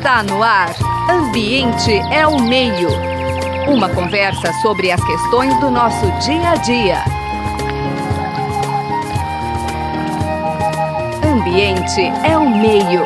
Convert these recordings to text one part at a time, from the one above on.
Está no ar. Ambiente é o meio. Uma conversa sobre as questões do nosso dia a dia. Ambiente é o meio.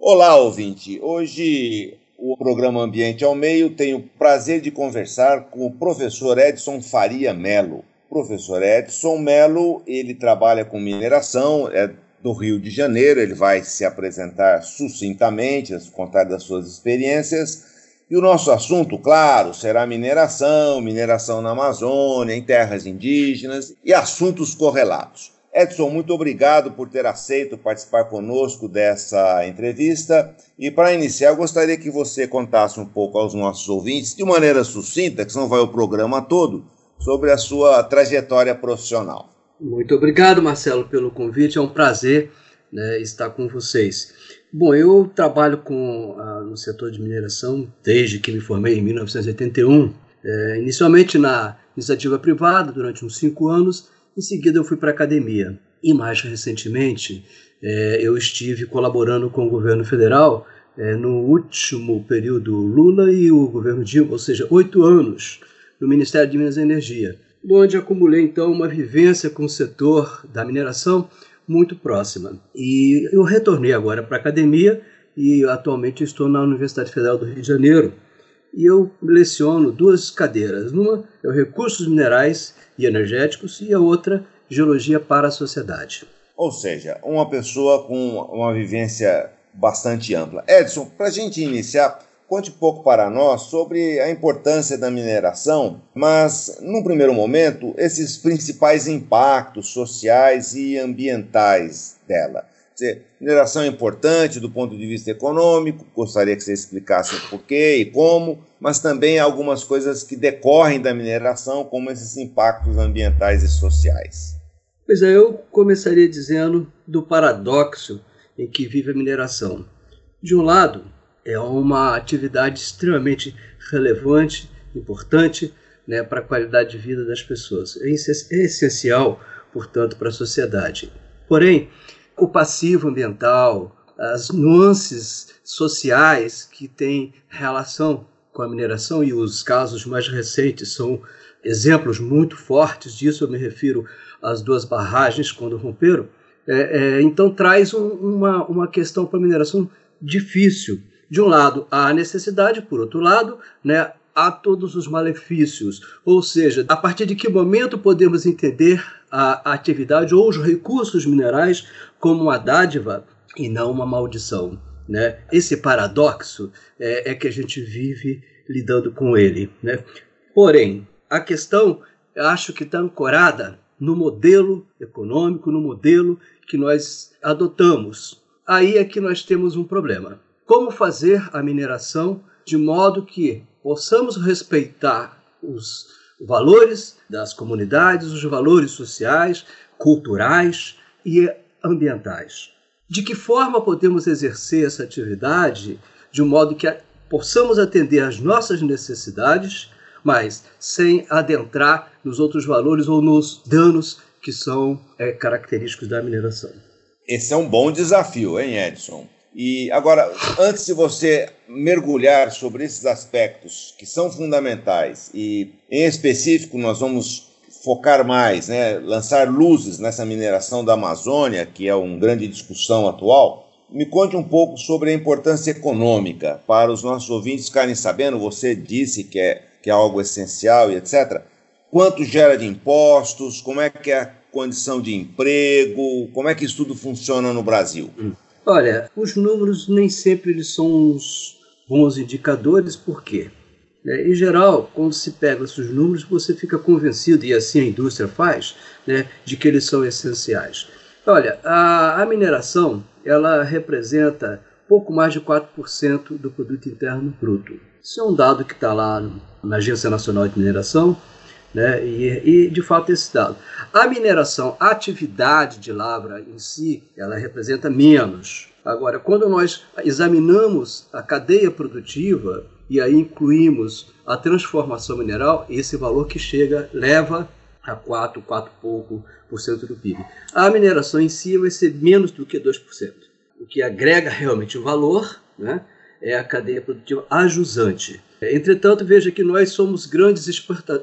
Olá, ouvinte. Hoje o programa Ambiente ao Meio tem o prazer de conversar com o professor Edson Faria Melo. Professor Edson Melo, ele trabalha com mineração, é do Rio de Janeiro, ele vai se apresentar sucintamente, contar das suas experiências. E o nosso assunto, claro, será mineração, mineração na Amazônia, em terras indígenas e assuntos correlatos. Edson, muito obrigado por ter aceito participar conosco dessa entrevista. E para iniciar, eu gostaria que você contasse um pouco aos nossos ouvintes, de maneira sucinta, que não vai o programa todo, sobre a sua trajetória profissional. Muito obrigado, Marcelo, pelo convite. É um prazer né, estar com vocês. Bom, eu trabalho com, ah, no setor de mineração desde que me formei em 1981. É, inicialmente na iniciativa privada, durante uns cinco anos. Em seguida, eu fui para a academia. E mais recentemente, é, eu estive colaborando com o governo federal é, no último período Lula e o governo Dilma, ou seja, oito anos no Ministério de Minas e Energia onde acumulei então uma vivência com o setor da mineração muito próxima. E eu retornei agora para a academia e atualmente estou na Universidade Federal do Rio de Janeiro. E eu leciono duas cadeiras. Uma é Recursos Minerais e Energéticos e a outra Geologia para a Sociedade. Ou seja, uma pessoa com uma vivência bastante ampla. Edson, para a gente iniciar, Conte pouco para nós sobre a importância da mineração, mas, num primeiro momento, esses principais impactos sociais e ambientais dela. Dizer, mineração é importante do ponto de vista econômico, gostaria que você explicasse o porquê e como, mas também algumas coisas que decorrem da mineração, como esses impactos ambientais e sociais. Pois é, eu começaria dizendo do paradoxo em que vive a mineração. De um lado, é uma atividade extremamente relevante, importante né, para a qualidade de vida das pessoas. É, é essencial, portanto, para a sociedade. Porém, o passivo ambiental, as nuances sociais que têm relação com a mineração e os casos mais recentes são exemplos muito fortes disso. Eu me refiro às duas barragens quando romperam. É, é, então traz um, uma, uma questão para a mineração difícil de um lado, há a necessidade, por outro lado, né, há todos os malefícios. Ou seja, a partir de que momento podemos entender a atividade ou os recursos minerais como uma dádiva e não uma maldição? Né? Esse paradoxo é, é que a gente vive lidando com ele. Né? Porém, a questão, eu acho que está ancorada no modelo econômico, no modelo que nós adotamos. Aí é que nós temos um problema como fazer a mineração de modo que possamos respeitar os valores das comunidades, os valores sociais, culturais e ambientais. De que forma podemos exercer essa atividade de modo que possamos atender às nossas necessidades, mas sem adentrar nos outros valores ou nos danos que são é, característicos da mineração? Esse é um bom desafio, hein, Edson? E agora, antes de você mergulhar sobre esses aspectos que são fundamentais e, em específico, nós vamos focar mais, né, lançar luzes nessa mineração da Amazônia, que é uma grande discussão atual, me conte um pouco sobre a importância econômica para os nossos ouvintes ficarem sabendo. Você disse que é, que é algo essencial e etc. Quanto gera de impostos? Como é que é a condição de emprego? Como é que isso tudo funciona no Brasil? Hum. Olha, os números nem sempre eles são uns bons indicadores, por quê? É, em geral, quando se pega esses números, você fica convencido, e assim a indústria faz, né, de que eles são essenciais. Olha, a, a mineração ela representa pouco mais de 4% do produto interno bruto. Isso é um dado que está lá na Agência Nacional de Mineração, né? E, e, de fato esse dado. A mineração, a atividade de lavra em si, ela representa menos. Agora, quando nós examinamos a cadeia produtiva e aí incluímos a transformação mineral, esse valor que chega leva a 4, 4 pouco por cento do PIB. A mineração em si vai ser menos do que 2%. o que agrega realmente o valor, né, é a cadeia produtiva ajusante. Entretanto, veja que nós somos grandes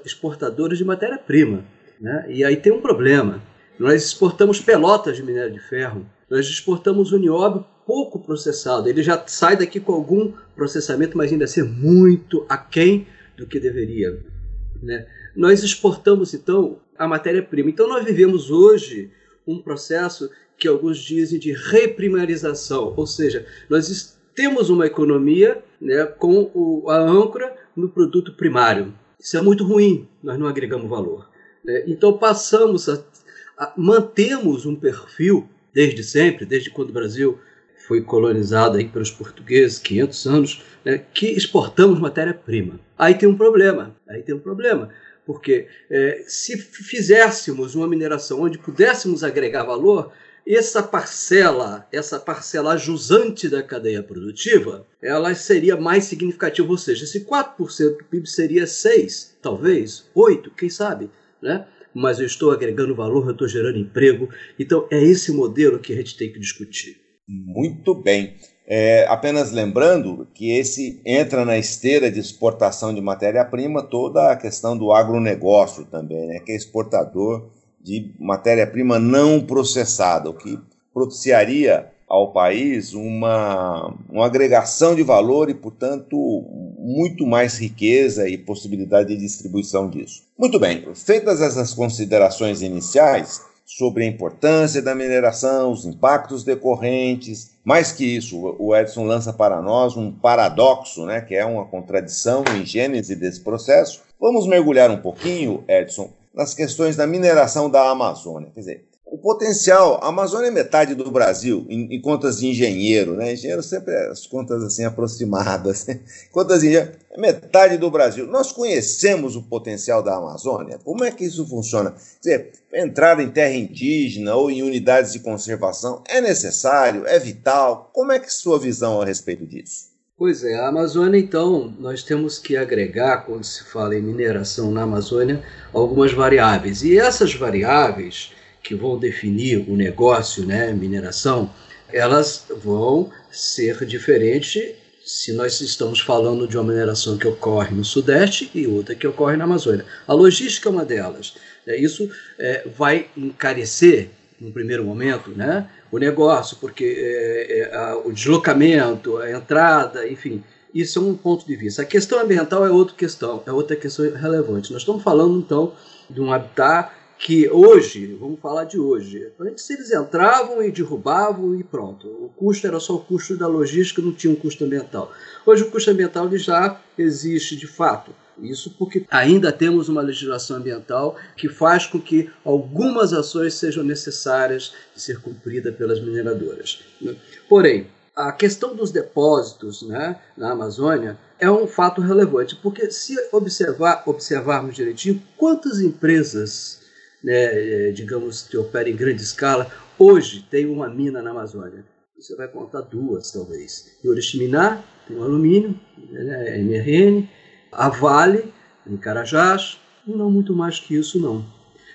exportadores de matéria-prima. Né? E aí tem um problema. Nós exportamos pelotas de minério de ferro, nós exportamos o nióbio pouco processado. Ele já sai daqui com algum processamento, mas ainda assim muito aquém do que deveria. Né? Nós exportamos, então, a matéria-prima. Então, nós vivemos hoje um processo que alguns dizem de reprimarização, ou seja, nós temos uma economia né, com o, a âncora no produto primário. Isso é muito ruim, nós não agregamos valor. Né? Então passamos a, a, mantemos um perfil desde sempre, desde quando o Brasil foi colonizado aí pelos portugueses, 500 anos, né, que exportamos matéria-prima. Aí tem um problema, aí tem um problema, porque é, se fizéssemos uma mineração onde pudéssemos agregar valor, essa parcela, essa parcela jusante da cadeia produtiva, ela seria mais significativa, ou seja, esse 4% do PIB seria 6, talvez 8, quem sabe, né? Mas eu estou agregando valor, eu estou gerando emprego. Então é esse modelo que a gente tem que discutir. Muito bem. É, apenas lembrando que esse entra na esteira de exportação de matéria-prima toda a questão do agronegócio também, né, que é exportador de matéria-prima não processada, o que propiciaria ao país uma, uma agregação de valor e, portanto, muito mais riqueza e possibilidade de distribuição disso. Muito bem, feitas essas considerações iniciais sobre a importância da mineração, os impactos decorrentes, mais que isso, o Edson lança para nós um paradoxo, né, que é uma contradição em gênese desse processo. Vamos mergulhar um pouquinho, Edson, nas questões da mineração da Amazônia. Quer dizer, o potencial, a Amazônia é metade do Brasil, em, em contas de engenheiro, né? Engenheiro sempre é as contas assim aproximadas. Né? Contas de engenheiro, é metade do Brasil. Nós conhecemos o potencial da Amazônia. Como é que isso funciona? Quer dizer, entrar em terra indígena ou em unidades de conservação é necessário, é vital. Como é que é sua visão a respeito disso? Pois é, a Amazônia, então, nós temos que agregar, quando se fala em mineração na Amazônia, algumas variáveis. E essas variáveis que vão definir o negócio, né, mineração, elas vão ser diferentes se nós estamos falando de uma mineração que ocorre no Sudeste e outra que ocorre na Amazônia. A logística é uma delas. É, isso é, vai encarecer, no primeiro momento, né, o negócio, porque é, é, a, o deslocamento, a entrada, enfim, isso é um ponto de vista. A questão ambiental é outra questão, é outra questão relevante. Nós estamos falando, então, de um habitat que hoje, vamos falar de hoje, antes eles entravam e derrubavam e pronto. O custo era só o custo da logística, não tinha um custo ambiental. Hoje o custo ambiental já existe de fato. Isso porque ainda temos uma legislação ambiental que faz com que algumas ações sejam necessárias de ser cumpridas pelas mineradoras. Né? Porém, a questão dos depósitos né, na Amazônia é um fato relevante, porque se observar, observarmos direitinho, quantas empresas, né, digamos, que operam em grande escala, hoje tem uma mina na Amazônia? Você vai contar duas, talvez. Em Oriximiná, tem o alumínio, né, MRN, a Vale, em Carajás, e não muito mais que isso, não.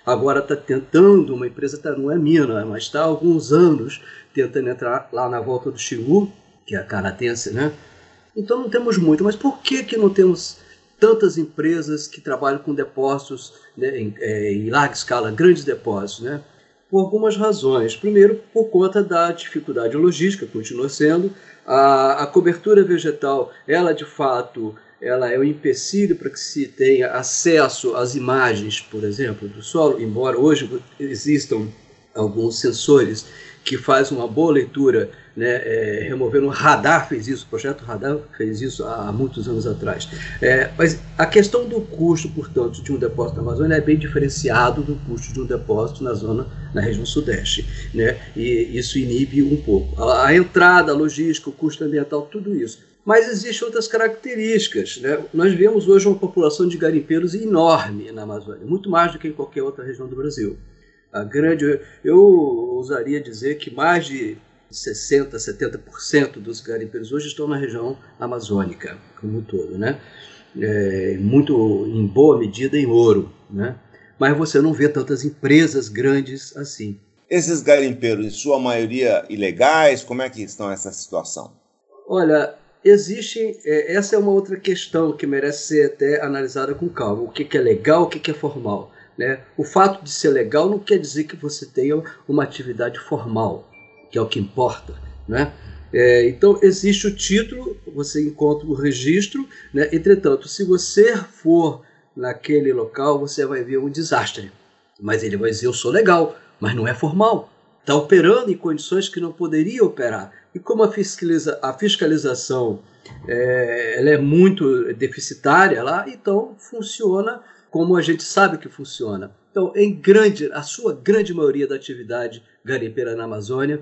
Agora está tentando, uma empresa tá, não é mina, mas está há alguns anos tentando entrar lá na volta do Xingu, que é a canatense, né? Então não temos muito, mas por que, que não temos tantas empresas que trabalham com depósitos né, em, é, em larga escala, grandes depósitos, né? Por algumas razões. Primeiro, por conta da dificuldade logística, continua sendo. A, a cobertura vegetal, ela de fato ela é um empecilho para que se tenha acesso às imagens, por exemplo, do solo, embora hoje existam alguns sensores que fazem uma boa leitura, né, é, removendo o radar fez isso, o projeto Radar fez isso há muitos anos atrás. É, mas a questão do custo, portanto, de um depósito na Amazônia é bem diferenciado do custo de um depósito na zona, na região sudeste, né, e isso inibe um pouco. A, a entrada, a logística, o custo ambiental, tudo isso mas existem outras características. Né? Nós vemos hoje uma população de garimpeiros enorme na Amazônia, muito mais do que em qualquer outra região do Brasil. A grande, eu ousaria dizer que mais de 60%, 70% dos garimpeiros hoje estão na região amazônica, como um todo, né? É, muito em boa medida em ouro, né? Mas você não vê tantas empresas grandes assim. Esses garimpeiros, em sua maioria ilegais, como é que estão essa situação? Olha, existe. É, essa é uma outra questão que merece ser até analisada com calma. O que, que é legal, o que, que é formal. Né? O fato de ser legal não quer dizer que você tenha uma atividade formal, que é o que importa. Né? É, então, existe o título, você encontra o registro, né? entretanto, se você for naquele local, você vai ver um desastre. Mas ele vai dizer: Eu sou legal, mas não é formal. Está operando em condições que não poderia operar. E como a, fiscaliza, a fiscalização é, ela é muito deficitária lá, então funciona como a gente sabe que funciona. Então, em grande, a sua grande maioria da atividade garimpeira na Amazônia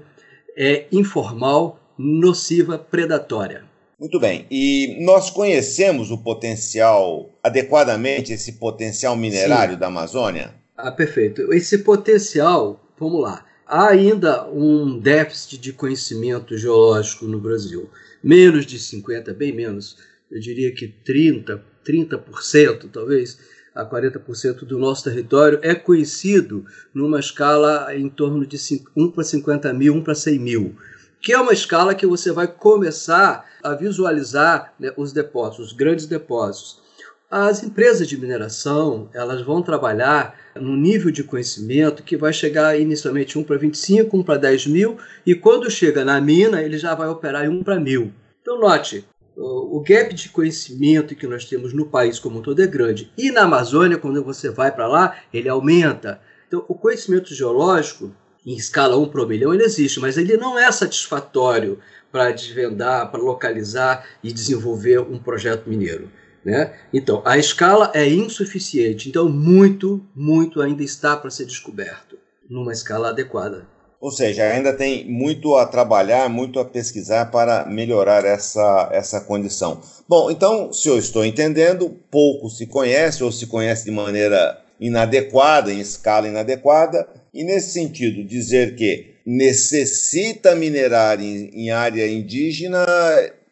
é informal, nociva, predatória. Muito bem. E nós conhecemos o potencial, adequadamente, esse potencial minerário Sim. da Amazônia? Ah, perfeito. Esse potencial, vamos lá, há ainda um déficit de conhecimento geológico no Brasil. Menos de 50, bem menos, eu diria que 30, 30% talvez, a 40% do nosso território é conhecido numa escala em torno de 1 para 50 mil, 1 para 100 mil, que é uma escala que você vai começar a visualizar né, os depósitos, os grandes depósitos. As empresas de mineração elas vão trabalhar num nível de conhecimento que vai chegar inicialmente 1 para 25, 1 para 10 mil, e quando chega na mina, ele já vai operar em 1 para mil. Então, note, o gap de conhecimento que nós temos no país como um todo é grande. E na Amazônia, quando você vai para lá, ele aumenta. Então, o conhecimento geológico, em escala 1 para milhão, ele existe, mas ele não é satisfatório para desvendar, para localizar e desenvolver um projeto mineiro. Né? Então, a escala é insuficiente, então muito, muito ainda está para ser descoberto numa escala adequada. Ou seja, ainda tem muito a trabalhar, muito a pesquisar para melhorar essa, essa condição. Bom, então, se eu estou entendendo, pouco se conhece ou se conhece de maneira inadequada, em escala inadequada, e nesse sentido, dizer que necessita minerar em, em área indígena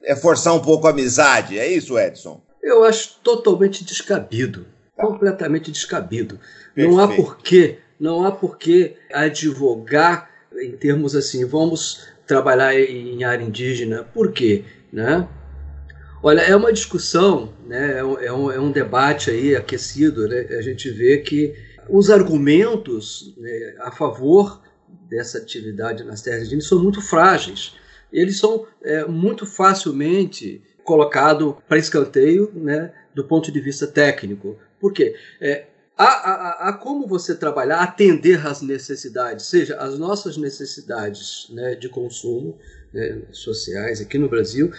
é forçar um pouco a amizade, é isso, Edson? Eu acho totalmente descabido, tá. completamente descabido. Perfeito. Não há porquê, não há porquê advogar em termos assim, vamos trabalhar em área indígena. Por quê? Né? Olha, é uma discussão, né? é, um, é um é debate aí aquecido. Né? A gente vê que os argumentos né, a favor dessa atividade nas terras indígenas são muito frágeis. Eles são é, muito facilmente colocado para escanteio né, do ponto de vista técnico. Por quê? É, há, há, há, como você trabalhar, atender às necessidades, seja as nossas necessidades né, de consumo né, sociais aqui no Brasil,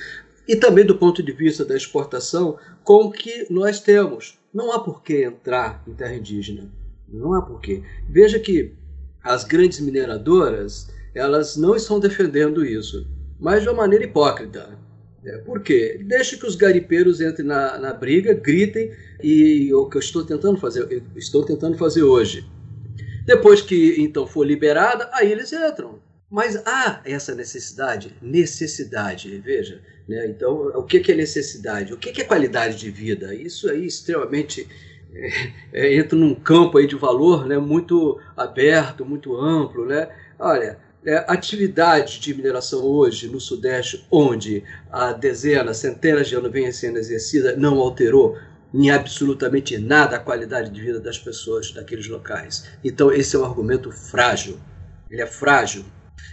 e também do ponto de vista da exportação, com o que nós temos. Não há por que entrar em terra indígena. Não há por quê. Veja que as grandes mineradoras elas não estão defendendo isso, mas de uma maneira hipócrita. É, por quê? Deixa que os garipeiros entrem na, na briga, gritem, e o que eu estou tentando fazer, estou tentando fazer hoje. Depois que então for liberada, aí eles entram. Mas há essa necessidade, necessidade, veja. Né? Então, o que é necessidade? O que é qualidade de vida? Isso aí extremamente é, é, entra num campo aí de valor né? muito aberto, muito amplo. Né? Olha, é, atividade de mineração hoje no Sudeste, onde há dezenas, centenas de anos vem sendo exercida, não alterou em absolutamente nada a qualidade de vida das pessoas daqueles locais. Então, esse é um argumento frágil. Ele é frágil.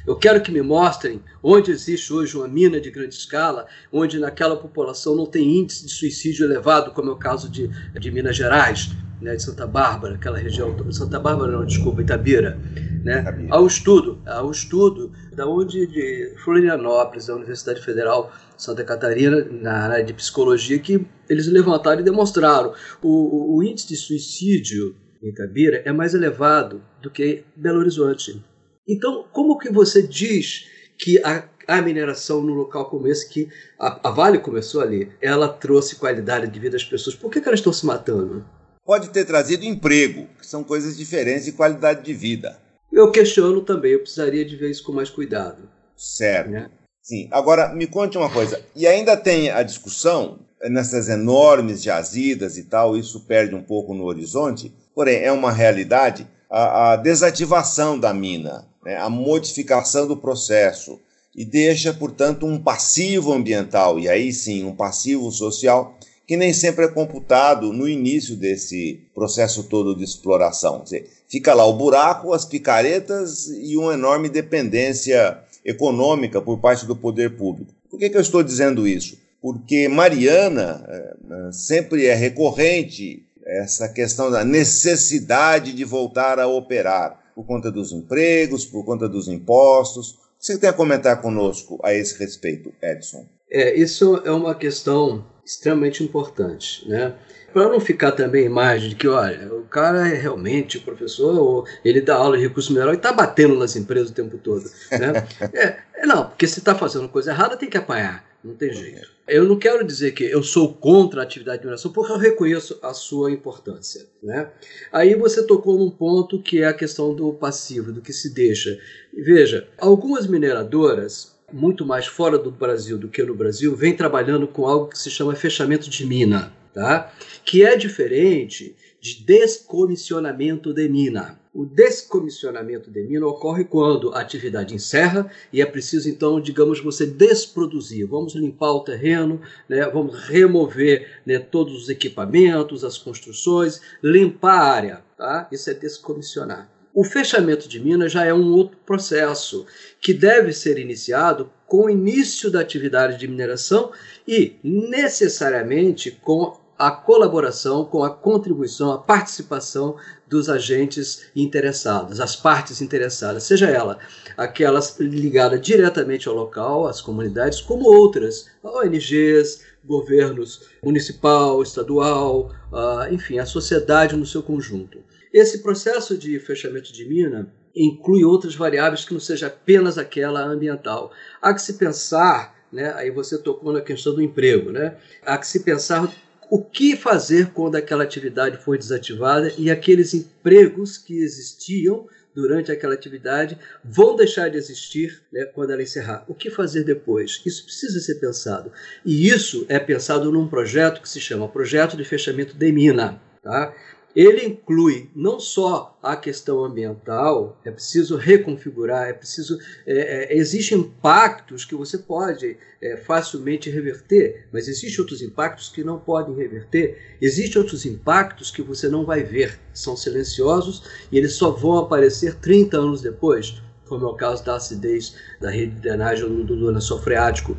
Eu quero que me mostrem onde existe hoje uma mina de grande escala, onde naquela população não tem índice de suicídio elevado, como é o caso de, de Minas Gerais, né, de Santa Bárbara, aquela região, Santa Bárbara não, desculpa, Itabira, né, ao estudo, ao estudo da onde de Florianópolis, da Universidade Federal Santa Catarina, na área de psicologia, que eles levantaram e demonstraram o, o índice de suicídio em Itabira é mais elevado do que Belo Horizonte. Então, como que você diz que a, a mineração no local como esse, que a, a Vale começou ali, ela trouxe qualidade de vida às pessoas? Por que, que elas estão se matando? Pode ter trazido emprego, que são coisas diferentes de qualidade de vida. Eu questiono também, eu precisaria de ver isso com mais cuidado. Certo. Né? Sim. Agora, me conte uma coisa. E ainda tem a discussão nessas enormes jazidas e tal, isso perde um pouco no horizonte, porém é uma realidade, a, a desativação da mina. né, a modificação do processo e deixa, portanto, um passivo ambiental, e aí sim, um passivo social, que nem sempre é computado no início desse processo todo de exploração. Dizer, fica lá o buraco, as picaretas e uma enorme dependência econômica por parte do poder público. Por que, que eu estou dizendo isso? Porque Mariana é, sempre é recorrente essa questão da necessidade de voltar a operar por conta dos empregos, por conta dos impostos. O que você tem a comentar conosco a esse respeito, Edson? É, isso é uma questão extremamente importante, né? Para não ficar também a imagem de que, olha, o cara é realmente professor, ou ele dá aula de recurso mineral e está batendo nas empresas o tempo todo. Né? é, é, não, porque se está fazendo coisa errada tem que apanhar, não tem jeito. Eu não quero dizer que eu sou contra a atividade de mineração, porque eu reconheço a sua importância. Né? Aí você tocou num ponto que é a questão do passivo, do que se deixa. Veja, algumas mineradoras muito mais fora do Brasil do que no Brasil, vem trabalhando com algo que se chama fechamento de mina, tá? que é diferente de descomissionamento de mina. O descomissionamento de mina ocorre quando a atividade encerra e é preciso, então, digamos, você desproduzir. Vamos limpar o terreno, né? vamos remover né, todos os equipamentos, as construções, limpar a área. Tá? Isso é descomissionar. O fechamento de minas já é um outro processo que deve ser iniciado com o início da atividade de mineração e necessariamente com a colaboração, com a contribuição, a participação dos agentes interessados, as partes interessadas, seja ela aquelas ligadas diretamente ao local, às comunidades, como outras, ONGs, governos municipal, estadual, uh, enfim, a sociedade no seu conjunto. Esse processo de fechamento de mina inclui outras variáveis que não seja apenas aquela ambiental. Há que se pensar, né, aí você tocou na questão do emprego, né, há que se pensar o que fazer quando aquela atividade for desativada e aqueles empregos que existiam durante aquela atividade vão deixar de existir né, quando ela encerrar. O que fazer depois? Isso precisa ser pensado. E isso é pensado num projeto que se chama Projeto de Fechamento de Mina. Tá? Ele inclui não só a questão ambiental, é preciso reconfigurar, é preciso. É, é, existem impactos que você pode é, facilmente reverter, mas existem outros impactos que não podem reverter. Existem outros impactos que você não vai ver, são silenciosos e eles só vão aparecer 30 anos depois, como é o caso da acidez da rede de drenagem do, lençol freático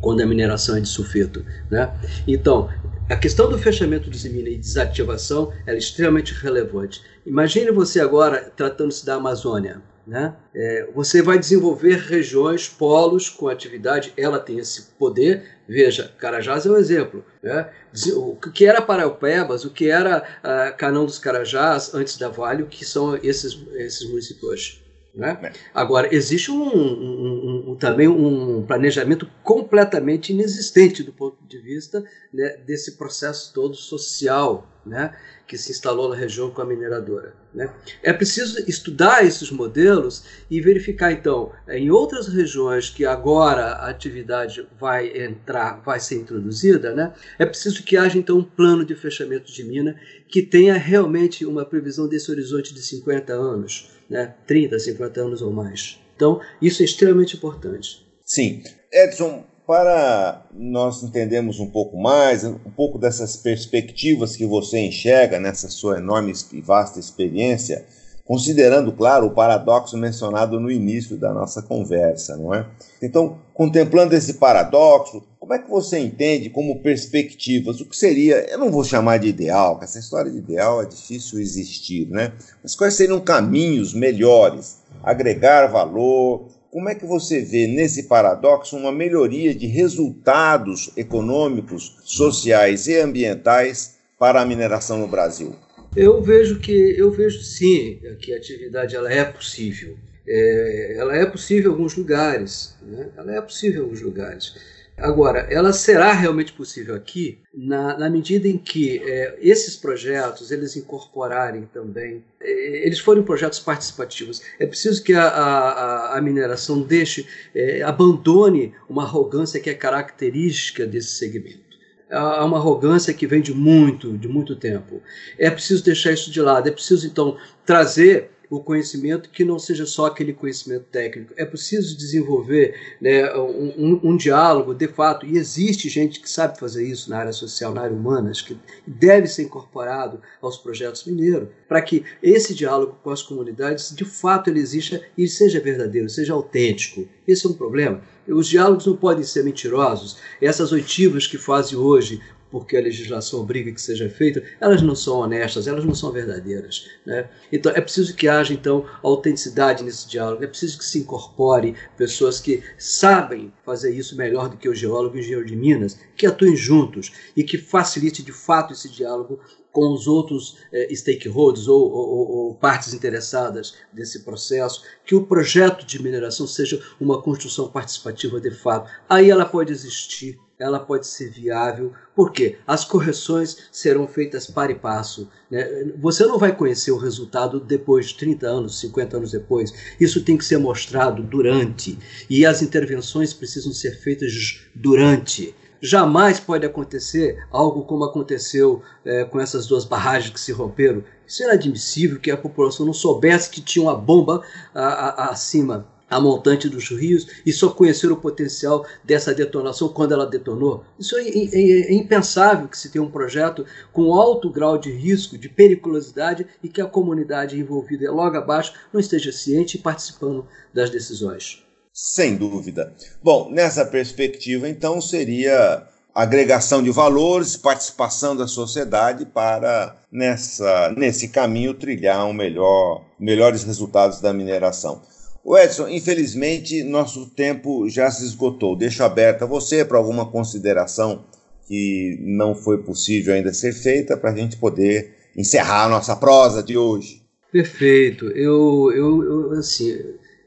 quando a mineração é de sulfeto. Né? Então, a questão do fechamento de mina e desativação é extremamente relevante. Imagine você agora tratando-se da Amazônia. Né? É, você vai desenvolver regiões, polos com atividade, ela tem esse poder. Veja, Carajás é um exemplo. Né? O que era Paraupebas, o que era uh, Canão dos Carajás antes da Vale, o que são esses, esses municípios hoje. Né? É. Agora, existe um, um, um, também um planejamento completamente inexistente do ponto de vista né, desse processo todo social né, que se instalou na região com a mineradora. Né? É preciso estudar esses modelos e verificar, então, em outras regiões que agora a atividade vai entrar, vai ser introduzida, né, é preciso que haja, então, um plano de fechamento de mina que tenha realmente uma previsão desse horizonte de 50 anos né, 30, 50 anos ou mais. Então, isso é extremamente importante. Sim. Edson, para nós entendermos um pouco mais, um pouco dessas perspectivas que você enxerga nessa sua enorme e vasta experiência, considerando, claro, o paradoxo mencionado no início da nossa conversa, não é? Então, contemplando esse paradoxo, como é que você entende como perspectivas? O que seria, eu não vou chamar de ideal, porque essa história de ideal é difícil existir, né? Mas quais seriam caminhos melhores? Agregar valor? Como é que você vê nesse paradoxo uma melhoria de resultados econômicos, sociais e ambientais para a mineração no Brasil? Eu vejo que eu vejo sim que a atividade ela é possível. É, ela é possível em alguns lugares. Né? Ela é possível em alguns lugares. Agora, ela será realmente possível aqui na, na medida em que é, esses projetos eles incorporarem também, é, eles forem projetos participativos. É preciso que a, a, a mineração deixe, é, abandone uma arrogância que é característica desse segmento há uma arrogância que vem de muito, de muito tempo. É preciso deixar isso de lado, é preciso então trazer o conhecimento que não seja só aquele conhecimento técnico. É preciso desenvolver né, um, um, um, diálogo, de fato, e existe gente que sabe fazer isso na área social, na área humana, que deve ser incorporado aos projetos mineiros, para que esse diálogo com as comunidades, de fato, ele exista e seja verdadeiro, seja autêntico. Esse é um problema. Os diálogos não podem ser mentirosos. Essas oitivas que fazem hoje porque a legislação obriga que seja feita, elas não são honestas, elas não são verdadeiras. Né? Então é preciso que haja então autenticidade nesse diálogo, é preciso que se incorpore pessoas que sabem fazer isso melhor do que o geólogo e o engenheiro de Minas, que atuem juntos e que facilite de fato esse diálogo com os outros eh, stakeholders ou, ou, ou, partes interessadas desse processo, que o projeto de mineração seja uma construção participativa de fato. Aí ela pode existir ela pode ser viável, porque as correções serão feitas para e passo. Né? Você não vai conhecer o resultado depois de 30 anos, 50 anos depois. Isso tem que ser mostrado durante, e as intervenções precisam ser feitas durante. Jamais pode acontecer algo como aconteceu é, com essas duas barragens que se romperam. Isso era admissível que a população não soubesse que tinha uma bomba a, a, acima a montante dos rios e só conhecer o potencial dessa detonação quando ela detonou. Isso é, é, é, impensável que se tenha um projeto com alto grau de risco, de periculosidade e que a comunidade envolvida logo abaixo não esteja ciente e participando das decisões. Sem dúvida. Bom, nessa perspectiva, então, seria agregação de valores, participação da sociedade para nessa nesse caminho trilhar um melhor, melhores resultados da mineração. O Edson, infelizmente, nosso tempo já se esgotou. Deixo aberto a você para alguma consideração que não foi possível ainda ser feita para a gente poder encerrar a nossa prosa de hoje. Perfeito. Eu, eu, eu assim,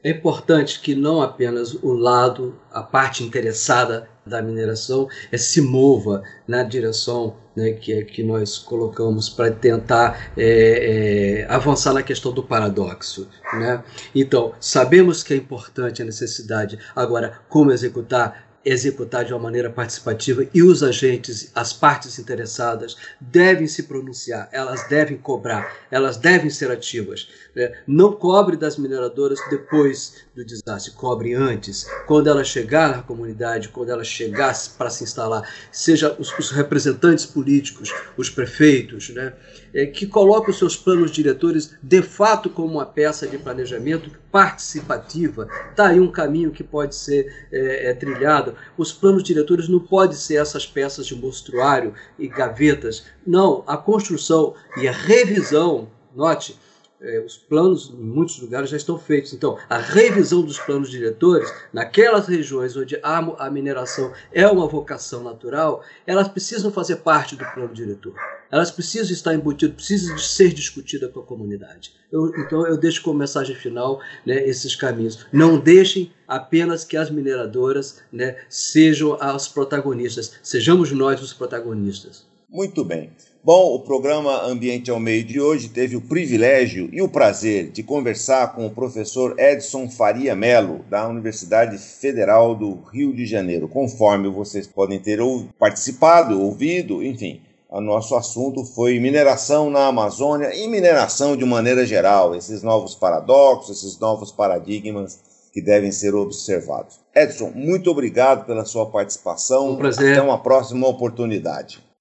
é importante que não apenas o lado, a parte interessada da mineração é, se mova na direção né, que, é, que nós colocamos para tentar é, é, avançar na questão do paradoxo. Né? Então, sabemos que é importante a necessidade, agora, como executar? Executar de uma maneira participativa e os agentes, as partes interessadas, devem se pronunciar, elas devem cobrar, elas devem ser ativas. Né? Não cobre das mineradoras depois do desastre, cobre antes, quando ela chegar na comunidade, quando ela chegar para se instalar, seja os, os representantes políticos, os prefeitos, né? É, que coloca os seus planos diretores de fato como uma peça de planejamento participativa. Está aí um caminho que pode ser é, é, trilhado. Os planos diretores não podem ser essas peças de mostruário e gavetas. Não, a construção e a revisão, note, é, os planos em muitos lugares já estão feitos. Então, a revisão dos planos diretores, naquelas regiões onde a, a mineração é uma vocação natural, elas precisam fazer parte do plano diretor. Elas precisam estar embutidas, precisam ser discutidas com a comunidade. Eu, então, eu deixo como mensagem final né, esses caminhos. Não deixem apenas que as mineradoras né, sejam as protagonistas, sejamos nós os protagonistas. Muito bem. Bom, o programa Ambiente ao Meio de hoje teve o privilégio e o prazer de conversar com o professor Edson Faria Melo, da Universidade Federal do Rio de Janeiro. Conforme vocês podem ter participado, ouvido, enfim, o nosso assunto foi mineração na Amazônia e mineração de maneira geral, esses novos paradoxos, esses novos paradigmas que devem ser observados. Edson, muito obrigado pela sua participação. Um prazer. Até uma próxima oportunidade.